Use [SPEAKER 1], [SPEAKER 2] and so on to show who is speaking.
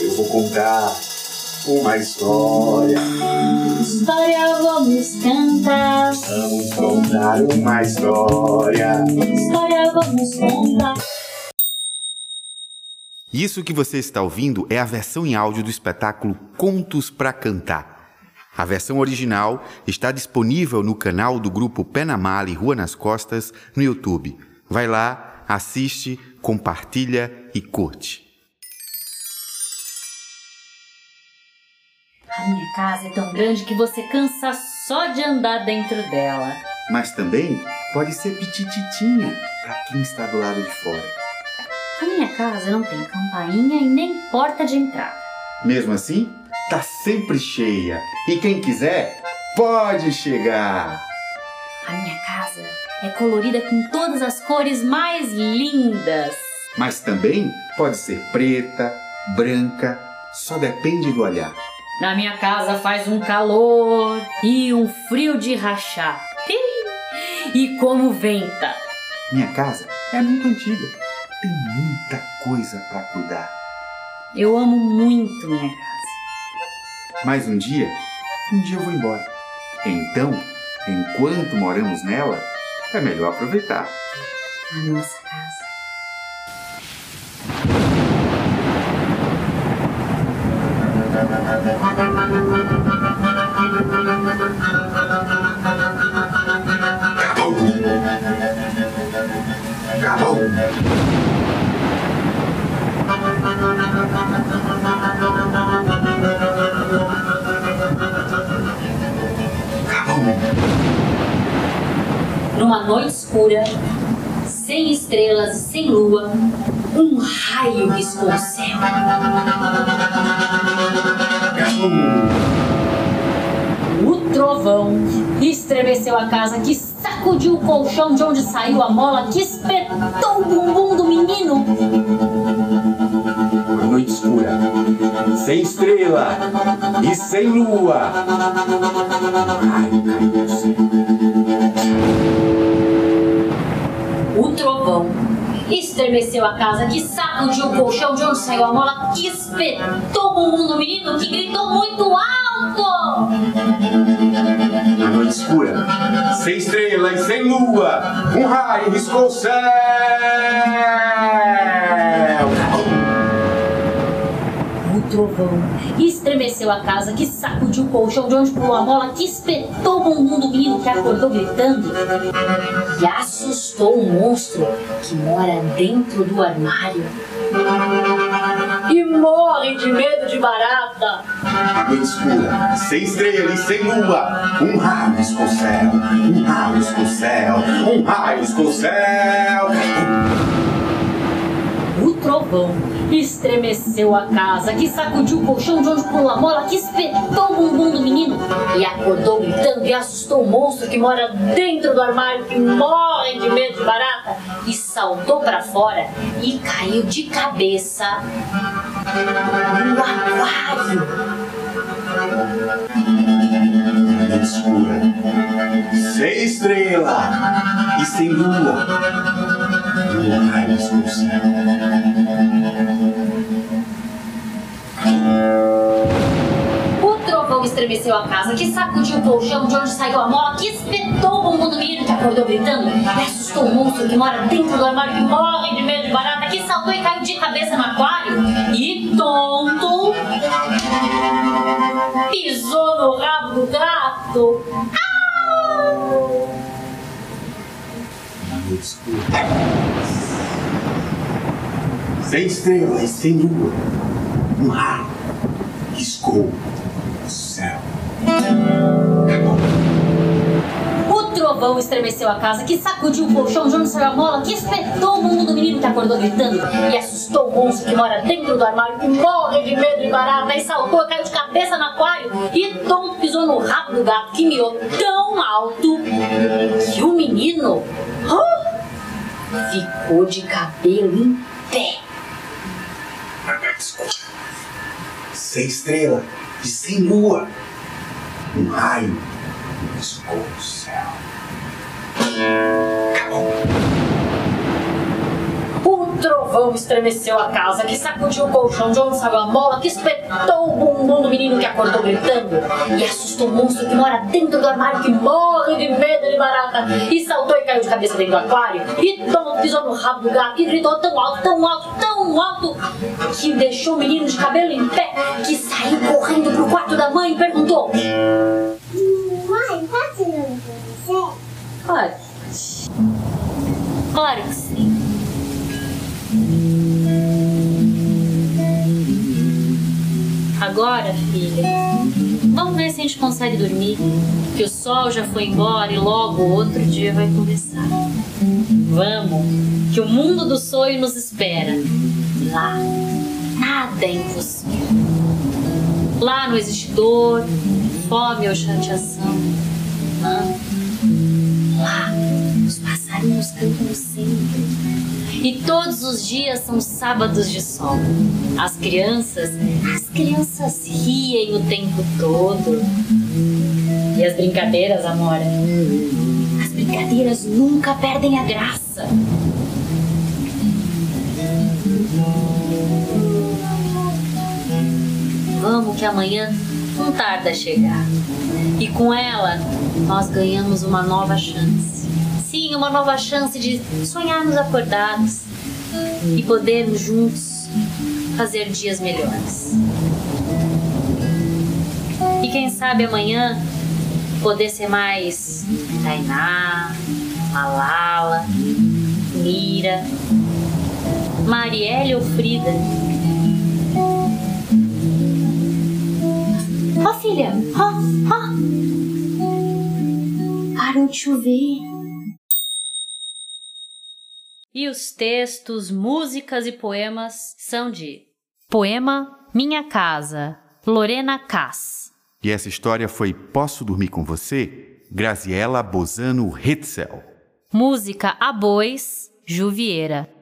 [SPEAKER 1] Eu vou contar uma história.
[SPEAKER 2] História vamos cantar.
[SPEAKER 1] Vamos contar uma história.
[SPEAKER 2] História vamos contar.
[SPEAKER 3] Isso que você está ouvindo é a versão em áudio do espetáculo Contos para Cantar. A versão original está disponível no canal do grupo Pé na Mala e Rua nas Costas no YouTube. Vai lá, assiste, compartilha e curte.
[SPEAKER 2] A minha casa é tão grande que você cansa só de andar dentro dela.
[SPEAKER 3] Mas também pode ser pitititinha para quem está do lado de fora.
[SPEAKER 2] A minha casa não tem campainha e nem porta de entrada.
[SPEAKER 3] Mesmo assim, tá sempre cheia e quem quiser pode chegar.
[SPEAKER 2] A minha casa é colorida com todas as cores mais lindas.
[SPEAKER 3] Mas também pode ser preta, branca, só depende do olhar.
[SPEAKER 2] Na minha casa faz um calor e um frio de rachar. E como venta.
[SPEAKER 3] Minha casa é muito antiga, tem muita coisa para cuidar.
[SPEAKER 2] Eu amo muito minha casa.
[SPEAKER 3] Mas um dia, um dia eu vou embora. Então, enquanto moramos nela, é melhor aproveitar.
[SPEAKER 2] A nossa casa.
[SPEAKER 1] Acabou.
[SPEAKER 2] Numa noite escura, sem estrelas e sem lua, um raio riscou o céu. O trovão estremeceu a casa que sacudiu o colchão de onde saiu a mola que espetou o bumbum do menino.
[SPEAKER 1] Uma noite escura, sem estrela e sem lua. Ai, céu.
[SPEAKER 2] Estremeceu a casa que sacudiu o colchão de onde saiu a mola que espetou o bumbum do menino que gritou muito alto.
[SPEAKER 1] Uma noite escura, sem estrela e sem lua. Um raio riscou o céu.
[SPEAKER 2] Trovão estremeceu a casa que sacudiu o colchão de onde pulou a mola que espetou o bumbum do menino que acordou gritando e assustou o monstro que mora dentro do armário e morre de medo de barata.
[SPEAKER 1] Noite escura, sem estrela e sem lua. Um raio céu. Um raio céu. Um raio riscou
[SPEAKER 2] estremeceu a casa, que sacudiu o colchão de onde pulou a mola, que espetou o bumbum do menino e acordou gritando e assustou o monstro que mora dentro do armário, que morre de medo de barata e saltou para fora e caiu de cabeça no aquário.
[SPEAKER 1] Escura, sem estrela e sem lua. Um raio riscou
[SPEAKER 2] estremeceu a casa, que sacudiu o colchão de onde saiu a mola, que espetou o bumbum do menino que acordou gritando e assustou o monstro que mora dentro do armário, que morre de medo de barata, que saltou e caiu de cabeça no aquário e tonto pisou no rabo do gato.
[SPEAKER 1] Escura, sem estrela e sem lua. Um raio o céu.
[SPEAKER 2] O trovão estremeceu a casa, que sacudiu o colchão de onde saiu a mola, que espetou o mundo do menino que acordou gritando e assustou o monstro que mora dentro do armário, que morre de medo de barata e saltou, caiu de cabeça no aquário e Tom pisou no rabo do gato que miou tão alto que o menino ah, ficou de cabelo em pé.
[SPEAKER 1] Sem estrela e sem lua. Um raio riscou o céu.
[SPEAKER 2] Trovão estremeceu a casa, que sacudiu o colchão de onde saiu a mola, que espetou o bumbum do menino que acordou gritando e assustou o monstro que mora dentro do armário, que morre de medo de barata e saltou e caiu de cabeça dentro do aquário e Tom pisou no rabo do gato e gritou tão alto, tão alto, tão alto que deixou o menino de cabelo em pé, que saiu correndo pro quarto da mãe e perguntou:
[SPEAKER 4] Mãe, posso ir no você?
[SPEAKER 2] Pode. Claro que sim. Agora, filha, vamos ver se a gente consegue dormir. Que o sol já foi embora e logo outro dia vai começar. Vamos, que o mundo do sonho nos espera. Lá, nada é impossível. Lá não existe dor, fome ou chateação. Não. Lá, os passarinhos cantam sempre. E todos os dias são sábados de sol. As crianças, as crianças riem o tempo todo. E as brincadeiras, Amora? As brincadeiras nunca perdem a graça. Vamos que amanhã não tarda a chegar. E com ela, nós ganhamos uma nova chance. Sim, uma nova chance de sonharmos acordados e podermos juntos fazer dias melhores. E quem sabe amanhã poder ser mais Tainá, Malala, Mira, Marielle ou Frida. Ó filha, ó, ó. Parou de chover. E os textos, músicas e poemas são de Poema Minha Casa, Lorena Cass.
[SPEAKER 3] E essa história foi Posso Dormir com Você? Graziela Bozano Hetzel.
[SPEAKER 2] Música A Bois, Ju Vieira.